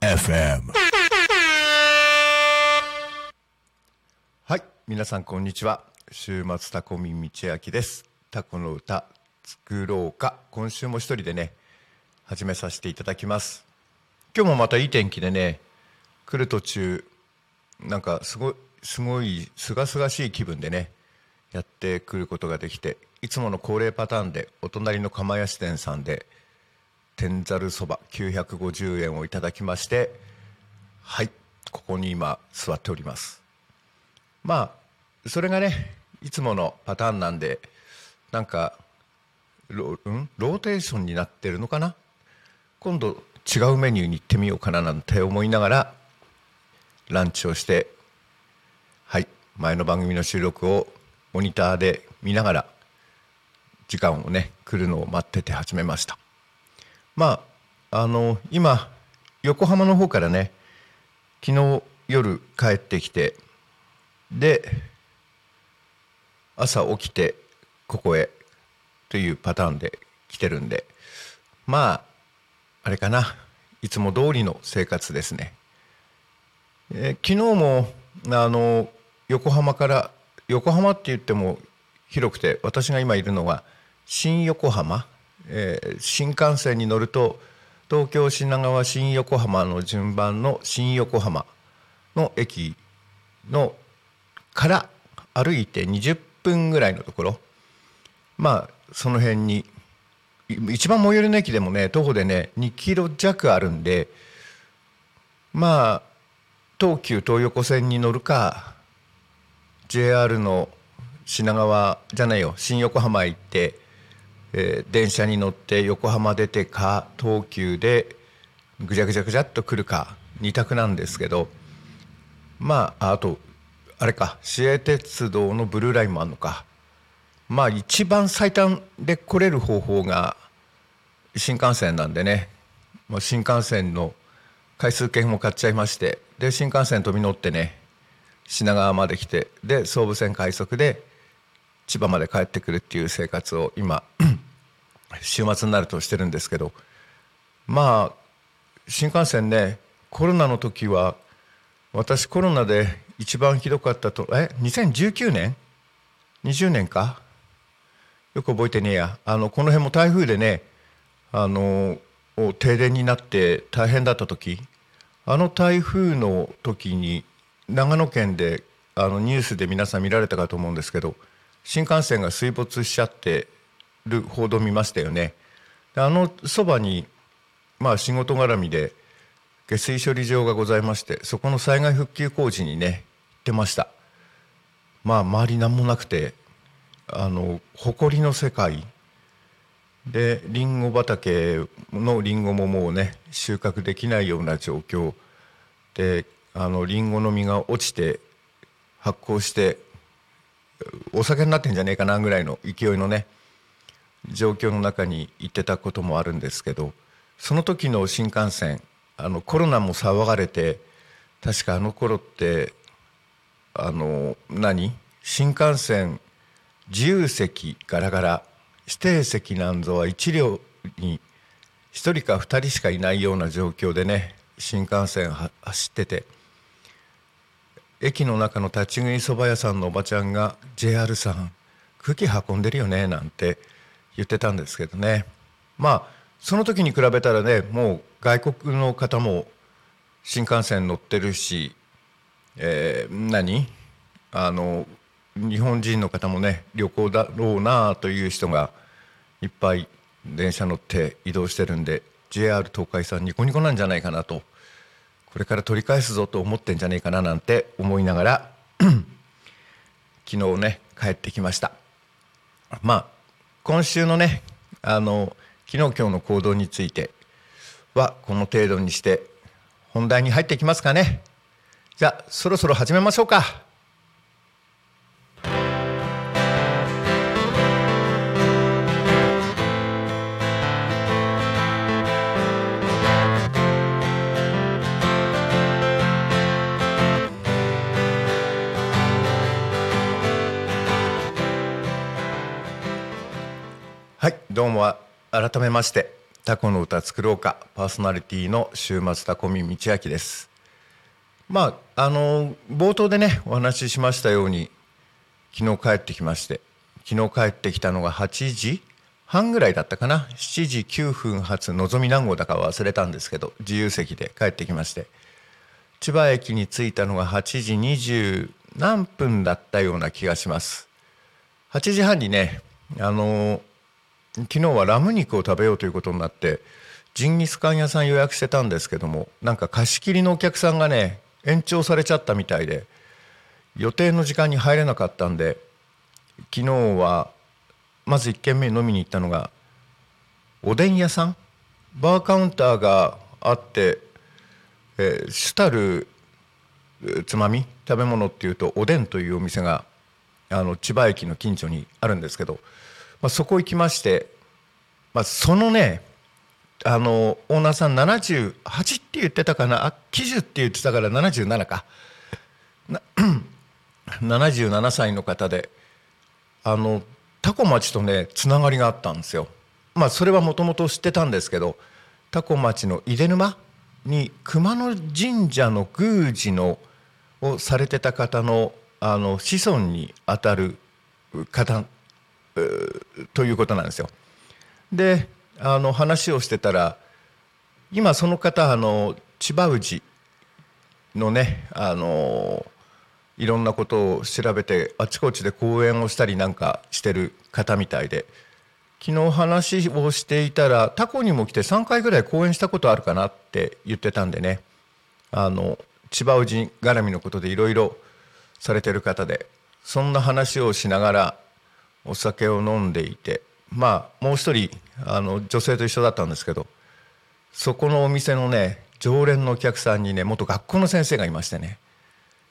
FM はい皆さんこんにちは。週末タコミ道明です。タコの歌作ろうか。今週も一人でね始めさせていただきます。今日もまたいい天気でね来る途中なんかすごいすごいすがすがしい気分でねやってくることができていつもの恒例パターンでお隣の釜屋支店さんで天ざるそば950円をいただきましてはいここに今座っております。まあそれがねいつものパターンなんでなんかロ,、うん、ローテーションになってるのかな？今度違うメニューに行ってみようかななんて思いながらランチをしてはい前の番組の収録をモニターで見ながら時間をね来るのを待ってて始めました。まああの今横浜の方からね昨日夜帰ってきてで朝起きてここへというパターンで来てるんでまああれかないつも通りの生活ですね、えー昨日もあの横浜から横浜って言っても広くて私が今いるのは新横浜、えー新幹線に乗ると東京品川新横浜の順番の新横浜の駅のから歩いて20分ぐらいのところ。まあその辺に一番最寄りの駅でもね徒歩でね2キロ弱あるんでまあ東急東横線に乗るか JR の品川じゃないよ新横浜行って、えー電車に乗って横浜出てか東急でぐちゃぐちゃぐちゃっと来るか2択なんですけどまああとあれか市営鉄道のブルーラインもあるのか。まあ一番最短で来れる方法が新幹線なんでね。もう新幹線の回数券も買っちゃいましてで新幹線飛び乗ってね品川まで来てで総武線快速で千葉まで帰ってくるっていう生活を今 週末になるとしてるんですけどまあ新幹線ねコロナの時は私コロナで一番ひどかったとえ2019年？20年か？よく覚えてねえや。あのこの辺も台風でねあの停電になって大変だった時あの台風の時に長野県であのニュースで皆さん見られたかと思うんですけど新幹線が水没しちゃってる報道見ましたよね。あのそばにまあ仕事絡みで下水処理場がございましてそこの災害復旧工事にね行ってました。まあ周り何もなくてあの埃の世界。でリンゴ畑のリンゴももうね収穫できないような状況。であのリンゴの実が落ちて発酵してお酒になってんじゃねえかなぐらいの勢いのね状況の中に行ってたこともあるんですけどその時の新幹線あのコロナも騒がれて確かあの頃ってあの何？新幹線自由席ガラガラ指定席なんぞは1両に1人か2人しかいないような状況でね新幹線走ってて駅の中の立ち食いそば屋さんのおばちゃんが「JR さん空気運んでるよね」なんて言ってたんですけどね。まあその時に比べたらねもう外国の方も新幹線乗ってるし、えー何？あの日本人の方もね旅行だろうなという人がいっぱい電車乗って移動してるんで JR 東海さんニコニコなんじゃないかなとこれから取り返すぞと思ってんじゃねえかななんて思いながら 昨日ね帰ってきました。まあ今週のねあの昨日今日の行動についてはこの程度にして本題に入っていきますかね。じゃあそろそろ始めましょうか。どうも改めましてタコの歌作ろうかパーソナリティの週末タコミ道明です。まああの冒頭でねお話ししましたように昨日帰ってきまして昨日帰ってきたのが8時半ぐらいだったかな。7時9分発のぞみ何号だか忘れたんですけど自由席で帰ってきまして千葉駅に着いたのが8時20何分だったような気がします。8時半にねあの昨日はラム肉を食べようということになってジンギスカン屋さん予約してたんですけどもなんか貸し切りのお客さんがね延長されちゃったみたいで予定の時間に入れなかったんで昨日はまず1軒目飲みに行ったのがおでん屋さん？バーカウンターがあって、えー主たるつまみ？食べ物っていうとおでんというお店があの千葉駅の近所にあるんですけど、まあ、そこ行きまして、まあ、そのねあのオーナーさん78って言ってたかなあ90って言ってたから77かな 77歳の方であのタコ町とねつながりがあったんですよ。まあそれはもともと知ってたんですけどタコ町の出沼に熊野神社の宮司のをされてた方のあの子孫にあたる方ということなんですよ。であの話をしてたら今その方あの千葉氏のねあのいろんなことを調べてあちこちで講演をしたりなんかしてる方みたいで昨日話をしていたらタコにも来て3回ぐらい講演したことあるかなって言ってたんでねあの千葉氏絡みのことでいろいろされてる方でそんな話をしながらお酒を飲んでいてまあもう一人あの女性と一緒だったんですけどそこのお店のね常連のお客さんにね元学校の先生がいましてね。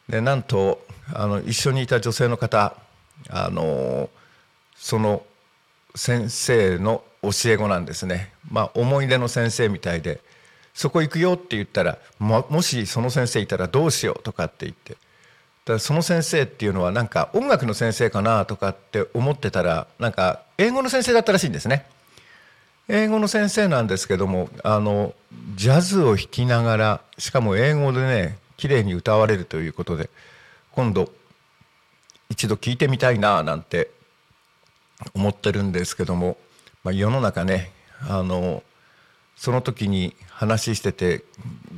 でなんとあの一緒にいた女性の方あのその先生の教え子なんですね。まあ思い出の先生みたいでそこ行くよって言ったらももしその先生いたらどうしようとかって言ってだその先生っていうのはなんか音楽の先生かなとかって思ってたらなんか英語の先生だったらしいんですね。英語の先生なんですけどもあのジャズを弾きながらしかも英語でね綺麗に歌われるということで今度一度聞いてみたいななんて思ってるんですけども、まあ、世の中ねあのその時に話してて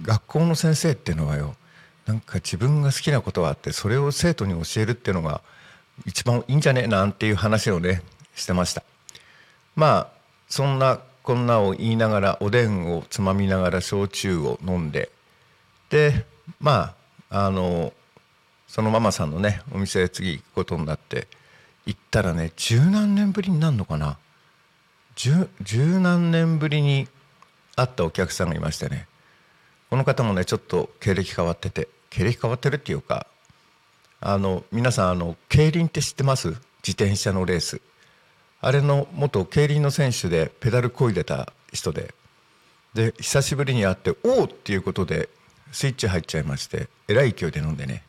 学校の先生っていうのはよなんか自分が好きなことがあってそれを生徒に教えるっていうのが一番いいんじゃね？えなんていう話をねしてました。まあそんなこんなを言いながらおでんをつまみながら焼酎を飲んででまああのそのママさんのねお店へ次行くことになって行ったらね十何年ぶりになるのかな？十何年ぶりに会ったお客さんがいましてね。この方もねちょっと経歴変わってて。経歴変わってるっていうかあの皆さんあの競輪って知ってます？自転車のレース。あれの元競輪の選手でペダルこいでた人で。で久しぶりに会って「おお!」っていうことでスイッチ入っちゃいましてえらい勢いで飲んでね。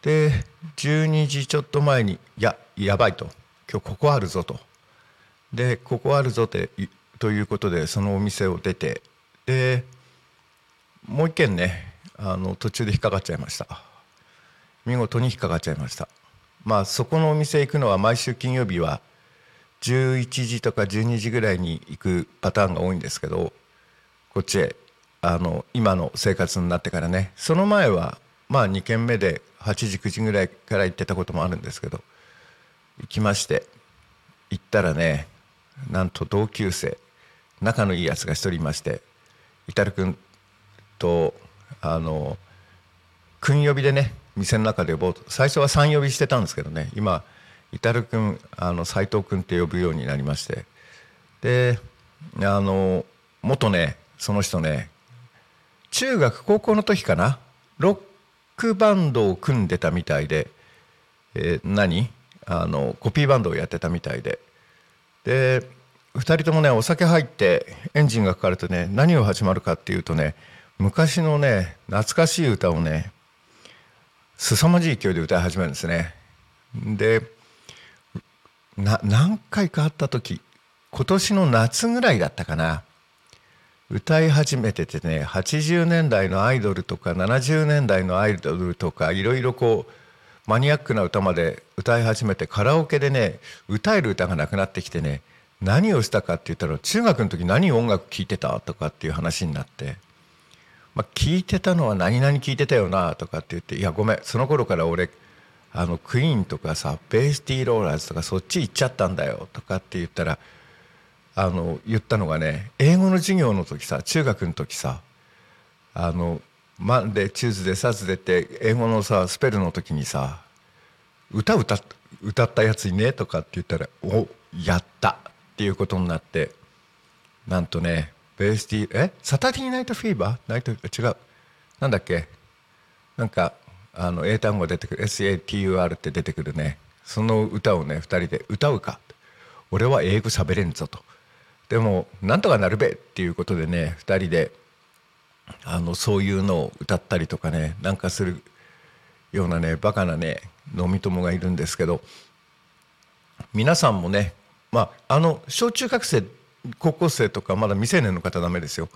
で12時ちょっと前に「ややばい」と「今日ここあるぞ」と。で「ここあるぞ」ってということでそのお店を出て。でもう一軒ねあの途中で引っかかっちゃいました。見事に引っかかっちゃいました。まあそこのお店行くのは毎週金曜日は11時とか12時ぐらいに行くパターンが多いんですけどこっちへあの今の生活になってからね。その前はまあ2軒目で8時9時ぐらいから行ってたこともあるんですけど行きまして行ったらねなんと同級生仲のいいやつが一人いましてイタル君とあの君呼びでね店の中で呼ぼうと。最初は3呼びしてたんですけどね。今イタル君あの斉藤君って呼ぶようになりまして。であの元ねその人ね中学高校の時かな。ロックバンドを組んでたみたいで、えー何？あのコピーバンドをやってたみたいで。で2人ともねお酒入ってエンジンがかかるとね何を始まるかっていうとね昔のね懐かしい歌をね凄まじい勢いで歌い始めるんですね。で何回か会った時今年の夏ぐらいだったかな歌い始めててね80年代のアイドルとか70年代のアイドルとかいろいろこうマニアックな歌まで歌い始めてカラオケでね歌える歌がなくなってきてね何をしたかって言ったら中学の時何音楽聴いてたとかっていう話になって、まあ、聞いてたのは何々聞いてたよなとかって言っていやごめんその頃から俺あのクイーンとかさベイシティローラーズとかそっち行っちゃったんだよとかって言ったらあの言ったのがね英語の授業の時さ中学の時さあの Monday Tuesday Thursday って英語のさスペルの時にさ歌歌っ歌ったやつにねとかって言ったら「おやった!」っていうことになってなんとねベースティーえサタディーナイトフィーバーナイト違う。なんだっけ？なんかあの英単語出てくる。SATUR って出てくるね。その歌をね2人で歌うか。俺は英語喋れんぞと。でもなんとかなるべ。っていうことでね2人であのそういうのを歌ったりとかねなんかするようなねバカなね飲み友がいるんですけど。皆さんもねまああの小中学生高校生とかまだ未成年の方ダメですよ。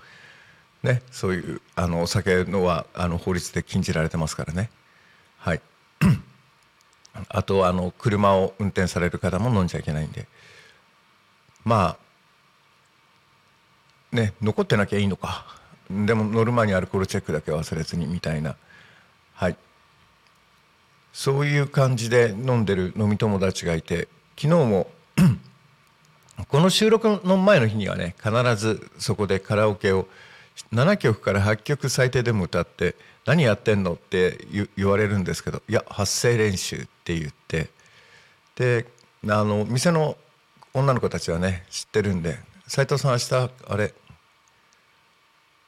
ね、そういうあのお酒のはあの法律で禁じられてますからね。はい。あとあの車を運転される方も飲んじゃいけないんで。まあね残ってなきゃいいのか。でも乗る前にアルコールチェックだけ忘れずにみたいな。はい。そういう感じで飲んでる飲み友達がいて昨日もこの収録の前の日にはね必ずそこでカラオケを7曲から8曲最低でも歌って「何やってんの?」って言われるんですけど「いや発声練習」って言ってであの店の女の子たちはね知ってるんで「斉藤さん明日あれ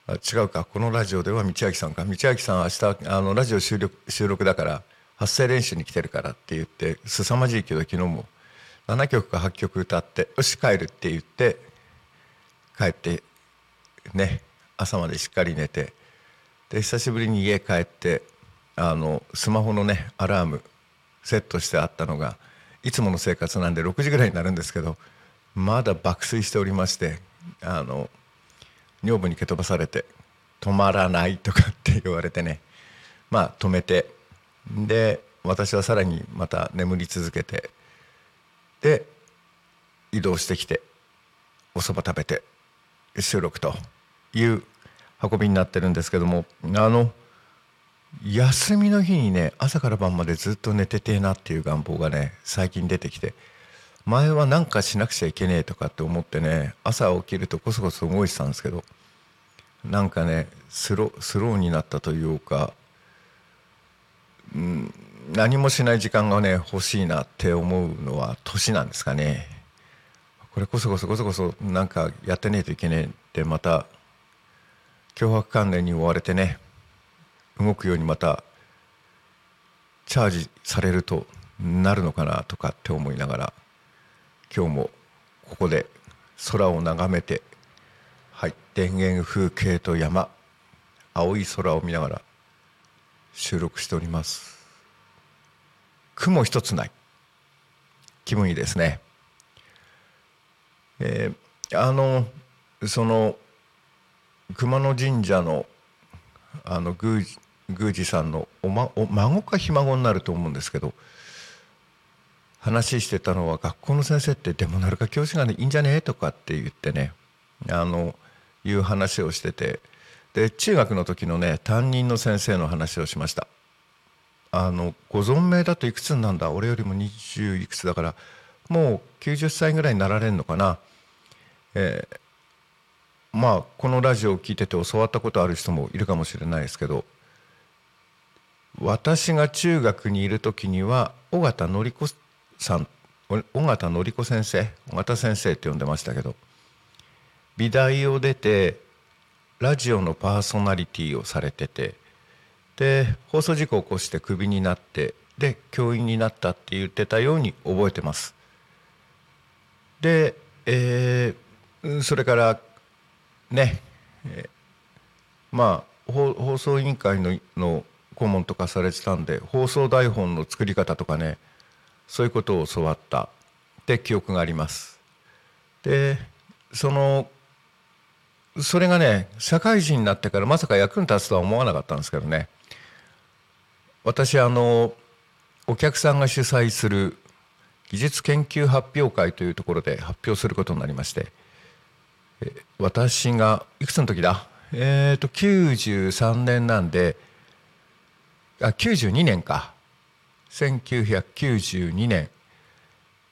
あ違うかこのラジオでは道明さんか道明さん明日あのラジオ収録収録だから発声練習に来てるから」って言って凄まじいけど昨日も7曲か8曲歌って「よし帰る」って言って帰ってね朝までしっかり寝てで久しぶりに家帰ってあのスマホのねアラームセットしてあったのがいつもの生活なんで6時ぐらいになるんですけどまだ爆睡しておりましてあの女房に蹴飛ばされて「止まらない」とかって言われてねまあ止めてで私はさらにまた眠り続けてで移動してきてお蕎麦食べて収録という運びになってるんですけどもあの休みの日にね朝から晩までずっと寝ててえなっていう願望がね最近出てきて前は何かしなくちゃいけねえとかって思ってね朝起きるとこそこそ動いてたんですけどなんかねスロスローになったというか、うん、何もしない時間がね欲しいなって思うのは年なんですかね。これこそこそこそこそなんかやってねえといけねえってまた脅迫観念に追われてね動くようにまたチャージされるとなるのかなとかって思いながら今日もここで空を眺めてはい田園風景と山青い空を見ながら収録しております。雲一つない。気分いいですね。えー、あのその熊野神社のあの宮司宮司さんのお、ま、お孫かひ孫になると思うんですけど話してたのは学校の先生ってでもなるか教師がねいいんじゃね？えとかって言ってねあのいう話をしててで中学の時のね担任の先生の話をしました。あのご存命だといくつなんだ？俺よりも20いくつだからもう90歳ぐらいになられるのかな、えー、まあこのラジオを聞いてて教わったことある人もいるかもしれないですけど私が中学にいる時には尾形典子さん尾形典子先生尾形先生って呼んでましたけど美大を出てラジオのパーソナリティをされててで放送事故を起こしてクビになってで教員になったって言ってたように覚えてます。で、えー、それからね、えー、まあ放送委員会のの顧問とかされてたんで放送台本の作り方とかねそういうことを教わったって記憶があります。でそのそれがね社会人になってからまさか役に立つとは思わなかったんですけどね。私あのお客さんが主催する技術研究発表会というところで発表することになりまして私がいくつの時だ？えっ、と93年なんであ92年か。1992年。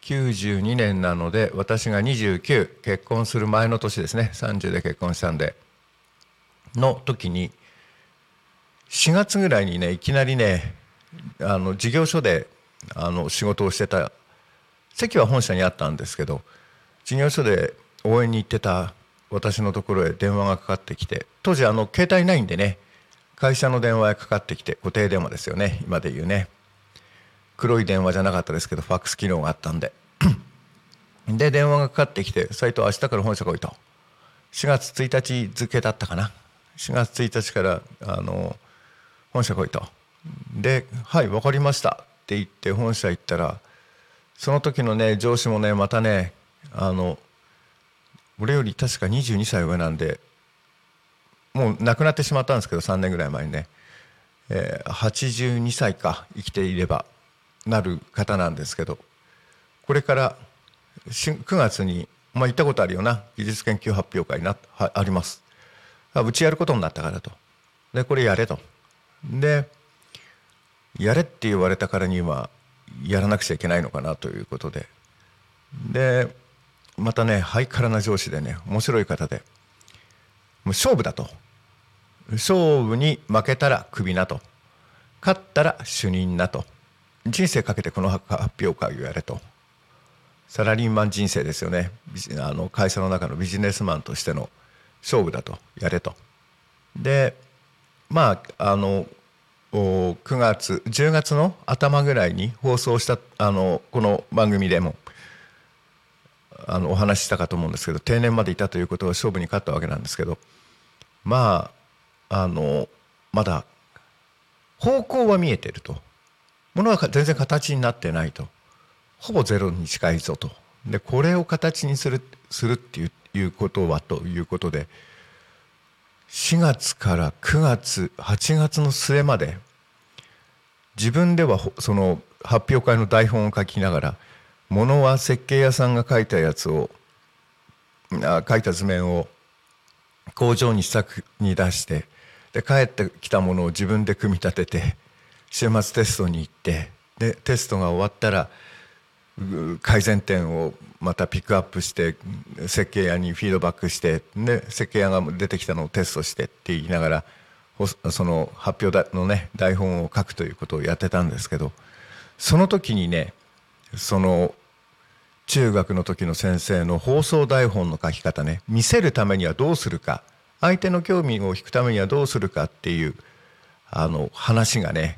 92年なので私が29結婚する前の年ですね。30で結婚したんで。の時に4月ぐらいにねいきなりねあの事業所であの仕事をしてた。席は本社にあったんですけど事業所で応援に行ってた私のところへ電話がかかってきて当時あの携帯ないんでね会社の電話へかかってきて固定電話ですよね今で言うね。黒い電話じゃなかったですけどファックス機能があったんで。で電話がかかってきて「斎藤明日から本社来い」と4月1日付だったかな。4月1日からあの本社来いとで「はい分かりました」って言って本社行ったらその時のね上司もねまたねあの俺より確か22歳上なんでもう亡くなってしまったんですけど3年ぐらい前にね、えー、82歳か生きていれば。なる方なんですけどこれから9月に、まあ、行ったことあるよな技術研究発表会なはあります。うちやることになったからと。でこれやれと。でやれって言われたからにはやらなくちゃいけないのかなということで。でまたねハイカラな上司でね面白い方でもう勝負だと。勝負に負けたらクビなと。勝ったら主任なと。人生かけてこの発表会をやれと。サラリーマン人生ですよね。あの会社の中のビジネスマンとしての勝負だとやれと。でまああの9月10月の頭ぐらいに放送したあのこの番組でもあのお話ししたかと思うんですけど定年までいたということは勝負に勝ったわけなんですけどまああのまだ方向は見えてると。ものは全然形になってないと。ほぼゼロに近いぞと。でこれを形にするするっていういうことはということで4月から9月8月の末まで自分ではその発表会の台本を書きながらものは設計屋さんが書いたやつをあ書いた図面を工場に試作に出してで帰ってきたものを自分で組み立てて週末テストに行ってでテストが終わったら改善点をまたピックアップして設計屋にフィードバックしてで設計屋が出てきたのをテストしてって言いながらその発表のね台本を書くということをやってたんですけどその時にねその中学の時の先生の放送台本の書き方ね見せるためにはどうするか相手の興味を引くためにはどうするかっていうあの話がね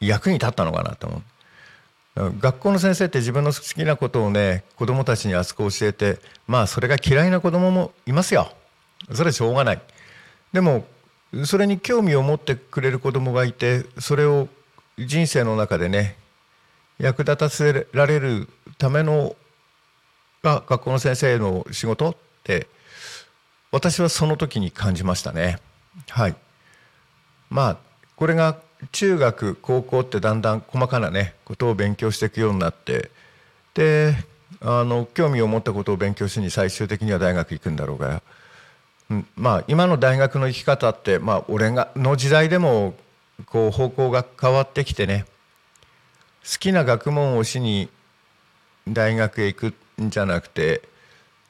役に立ったのかなと思う。学校の先生って自分の好きなことをね子供たちに熱く教えてまあそれが嫌いな子供ももいますよ。それはしょうがない。でもそれに興味を持ってくれる子供がいてそれを人生の中でね役立たせられるためのが学校の先生の仕事って私はその時に感じましたね。はい。まあこれが中学高校ってだんだん細かなねことを勉強していくようになってであの興味を持ったことを勉強しに最終的には大学行くんだろうが、うん、まあ今の大学の生き方ってまあ俺がの時代でもこう方向が変わってきてね好きな学問をしに大学へ行くんじゃなくて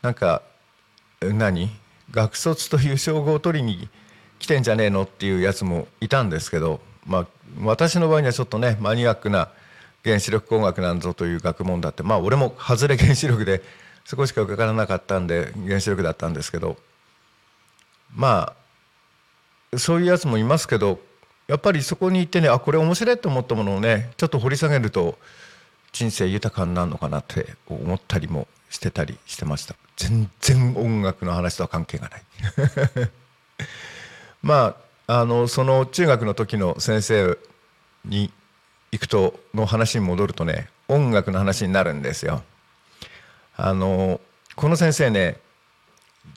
なんか何？学卒という称号を取りに来てんじゃねえのっていうやつもいたんですけど。まあ、私の場合にはちょっとねマニアックな原子力工学なんぞという学問だってまあ俺も外れ原子力でそこしかかからなかったんで原子力だったんですけどまあそういうやつもいますけどやっぱりそこに行ってねあこれ面白いと思ったものをねちょっと掘り下げると人生豊かになるのかなって思ったりもしてたりしてました。全然音楽の話とは関係がない。まああのその中学の時の先生に行くとの話に戻るとね音楽の話になるんですよ。あのこの先生ね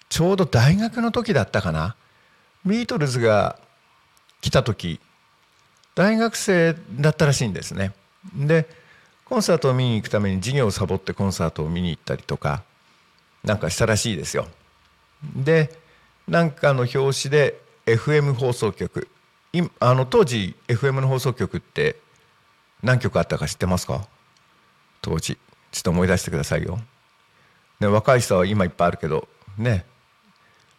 ちょうど大学の時だったかな？ビートルズが来た時大学生だったらしいんですね。でコンサートを見に行くために授業をサボってコンサートを見に行ったりとかなんかしたらしいですよ。でなんかの表紙で FM 放送局。いあの当時 FM の放送局って何局あったか知ってますか？当時。ちょっと思い出してくださいよ、ね、若い人は今いっぱいあるけどね。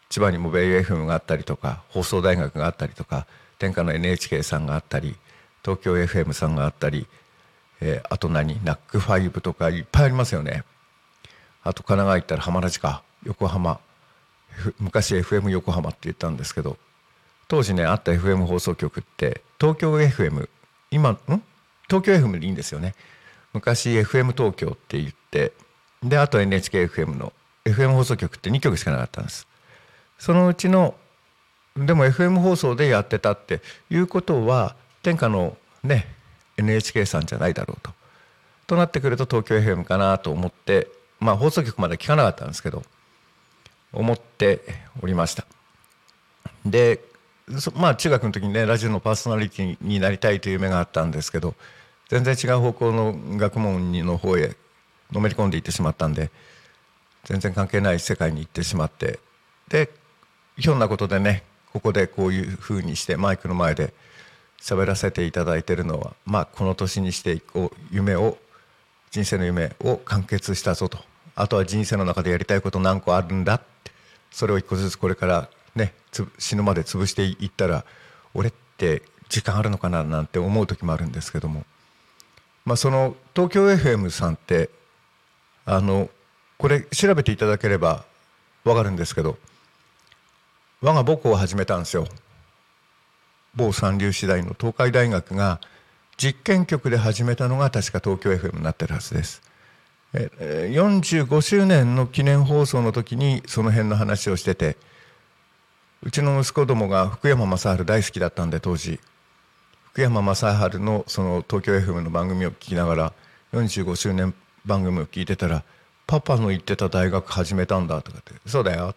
千葉にもベイ FM があったりとか放送大学があったりとか天下の NHK さんがあったり東京 FM さんがあったり、えーあと何？NAC5 とかいっぱいありますよね。あと神奈川行ったら浜ラジか横浜。昔 FM 横浜って言ったんですけど当時ねあった FM 放送局って東京 FM 今ん？東京 FM でいいんですよね昔 FM 東京って言ってであと NHKFM の FM 放送局って2局しかなかったんですそのうちのでも FM 放送でやってたっていうことは天下のね NHK さんじゃないだろうと。となってくると東京 FM かなと思ってまあ放送局まで聞かなかったんですけど思っておりました。でまあ中学の時にねラジオのパーソナリティになりたいという夢があったんですけど全然違う方向の学問の方へのめり込んでいってしまったんで全然関係ない世界に行ってしまってでひょんなことでねここでこういうふうにしてマイクの前で喋らせていただいてるのはまあこの年にしていこう夢を人生の夢を完結したぞと。あとは人生の中でやりたいこと何個あるんだってそれを一個ずつこれからね死ぬまで潰していったら俺って時間あるのかななんて思う時もあるんですけども。まあその東京 FM さんってあのこれ調べていただければ分かるんですけど我が母校を始めたんですよ。某三流次第の東海大学が実験局で始めたのが確か東京 FM になってるはずです。45周年の記念放送の時にその辺の話をしててうちの息子どもが福山雅治大好きだったんで当時。福山雅治のその東京 FM の番組を聞きながら45周年番組を聞いてたら「パパの行ってた大学始めたんだ」とかって「そうだよ」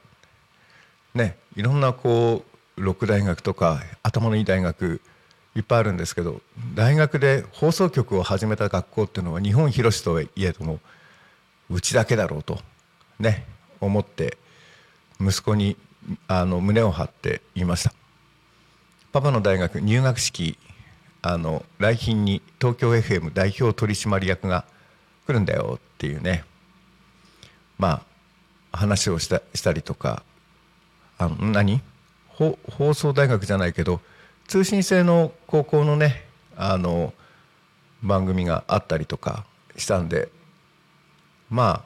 ねいろんなこう六大学とか頭のいい大学いっぱいあるんですけど大学で放送局を始めた学校っていうのは日本広しといえどもうちだけだろうとね思って息子にあの胸を張って言いました。パパの大学入学式あの来賓に東京 FM 代表取締役が来るんだよっていうね。まあ話をしたしたりとかあの何？放送大学じゃないけど通信制の高校のねあの番組があったりとかしたんでま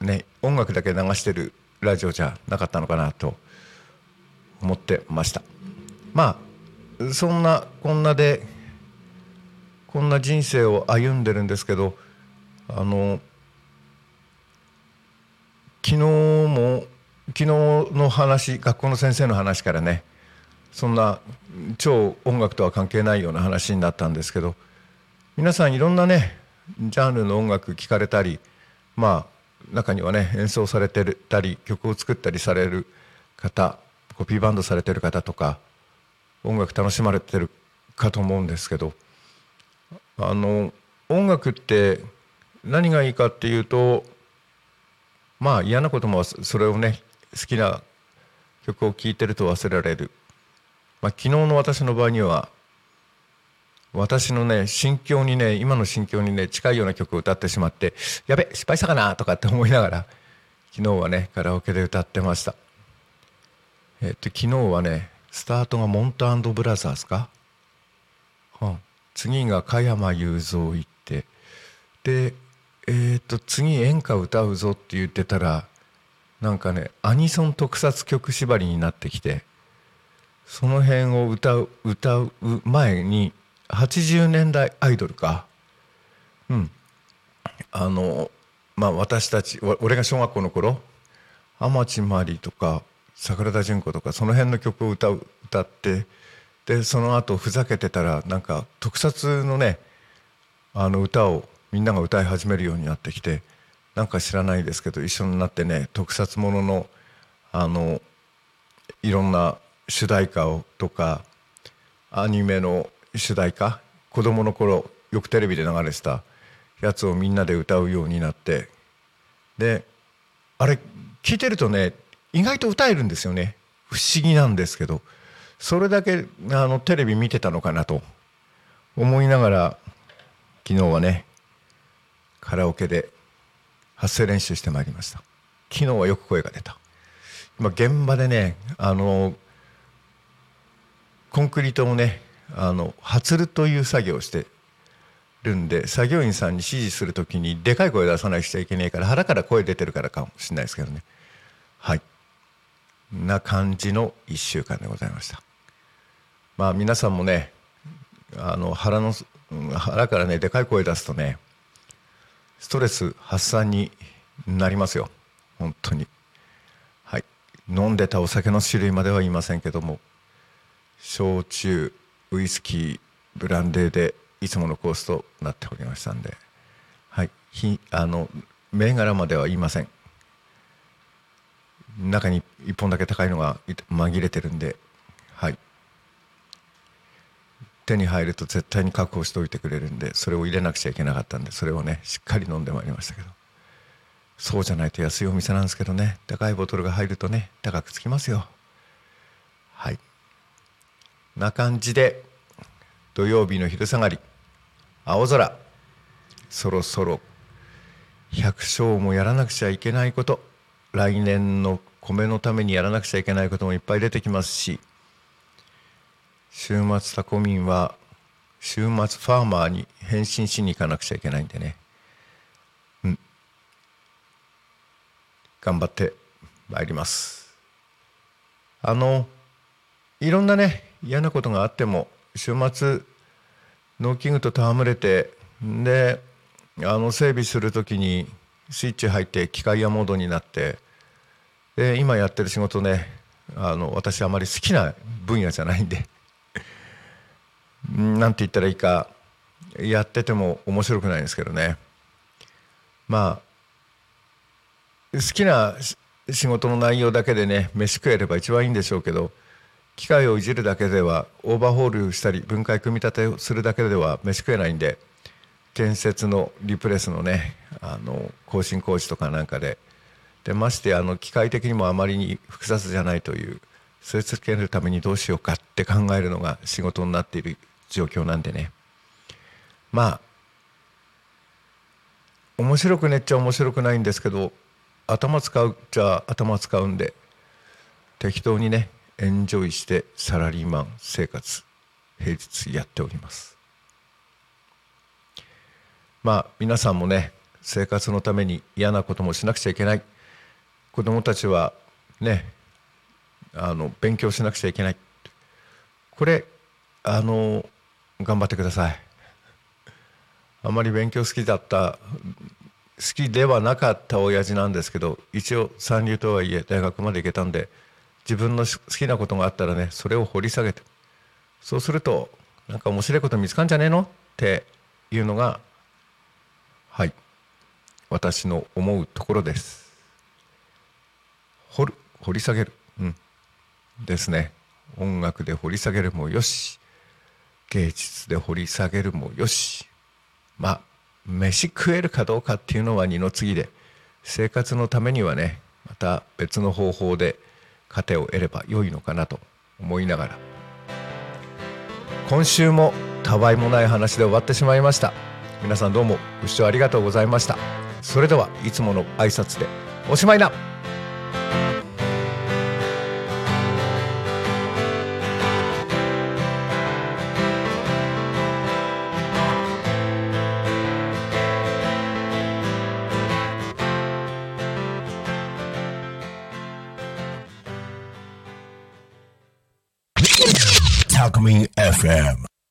あね音楽だけ流してるラジオじゃなかったのかなと思ってました。まあそんなこんなでこんな人生を歩んでるんですけどあの昨日も昨日の話学校の先生の話からねそんな超音楽とは関係ないような話になったんですけど皆さんいろんなねジャンルの音楽聴かれたりまあ中にはね演奏されてたり曲を作ったりされる方コピーバンドされてる方とか音楽楽しまれてるかと思うんですけどあの音楽って何がいいかっていうとまあ嫌なこともそれをね好きな曲を聴いてると忘れられる、まあ、昨日の私の場合には私のね心境にね今の心境にね近いような曲を歌ってしまってやべ失敗したかなとかって思いながら昨日はねカラオケで歌ってました。えっと昨日はねスタートがモンタブラザーズか、うん、次が加山雄三行ってでえっと次演歌歌うぞって言ってたらなんかねアニソン特撮曲縛りになってきてその辺を歌う歌う前に80年代アイドルか。うん。あのまあ私たち俺が小学校の頃天地真理とか桜田淳子とかその辺の曲を歌う歌ってでその後ふざけてたらなんか特撮のねあの歌をみんなが歌い始めるようになってきてなんか知らないですけど一緒になってね特撮もののあのいろんな主題歌をとかアニメの主題歌？子供の頃よくテレビで流れてたやつをみんなで歌うようになって。であれ聞いてるとね意外と歌えるんですよね。不思議なんですけど。それだけあのテレビ見てたのかなと。思いながら昨日はねカラオケで発声練習してまいりました。昨日はよく声が出た。今現場でねあのコンクリートをねあの発るという作業をしてるんで作業員さんに指示する時にでかい声出さなくちゃいけないから腹から声出てるからかもしれないですけどね。はい。な感じの1週間でございました。まあ皆さんもねあの腹の腹からねでかい声出すとねストレス発散になりますよ。本当に。はい。飲んでたお酒の種類までは言いませんけども焼酎ウイスキーブランデーでいつものコースとなっておりましたんで。はい。ひあの銘柄までは言いません。中に1本だけ高いのが紛れてるんで。はい。手に入ると絶対に確保しておいてくれるんでそれを入れなくちゃいけなかったんでそれをねしっかり飲んでまいりましたけど。そうじゃないと安いお店なんですけどね。高いボトルが入るとね高くつきますよ。はい。な感じで土曜日の昼下がり青空そろそろ百姓もやらなくちゃいけないこと来年の米のためにやらなくちゃいけないこともいっぱい出てきますし週末タコミンは週末ファーマーに変身しに行かなくちゃいけないんでね。うん。頑張ってまいります。あのいろんなね嫌なことがあっても週末農機具と戯れてであの整備する時にスイッチ入って機械屋モードになってで今やってる仕事ねあの私あまり好きな分野じゃないんで なんて言ったらいいかやってても面白くないんですけどね。まあ好きな仕事の内容だけでね飯食えれば一番いいんでしょうけど機械をいじるだけではオーバーホールしたり分解組み立てをするだけでは飯食えないんで建設のリプレスのねあの更新工事とかなんかで。でましてあの機械的にもあまりに複雑じゃないというそれつけるためにどうしようかって考えるのが仕事になっている状況なんでね。まあ面白くねっちゃ面白くないんですけど頭使うじゃ頭使うんで適当にねエンジョイしてサラリーマン生活平日やっております。まあ皆さんもね生活のために嫌なこともしなくちゃいけない。子どもたちはねあの勉強しなくちゃいけない。これあの頑張ってください。あまり勉強好きだった好きではなかった親父なんですけど一応三流とはいえ大学まで行けたんで自分の好きなことがあったらねそれを掘り下げて。そうするとなんか面白いこと見つかんじゃねえの？っていうのがはい。私の思うところです。掘る掘り下げる。うん。ですね。音楽で掘り下げるもよし。芸術で掘り下げるもよし。まあ飯食えるかどうかっていうのは二の次で生活のためにはねまた別の方法で糧を得れば良いのかなと思いながら。今週もたわいもない話で終わってしまいました。皆さんどうもご視聴ありがとうございました。それではいつもの挨拶でおしまいな。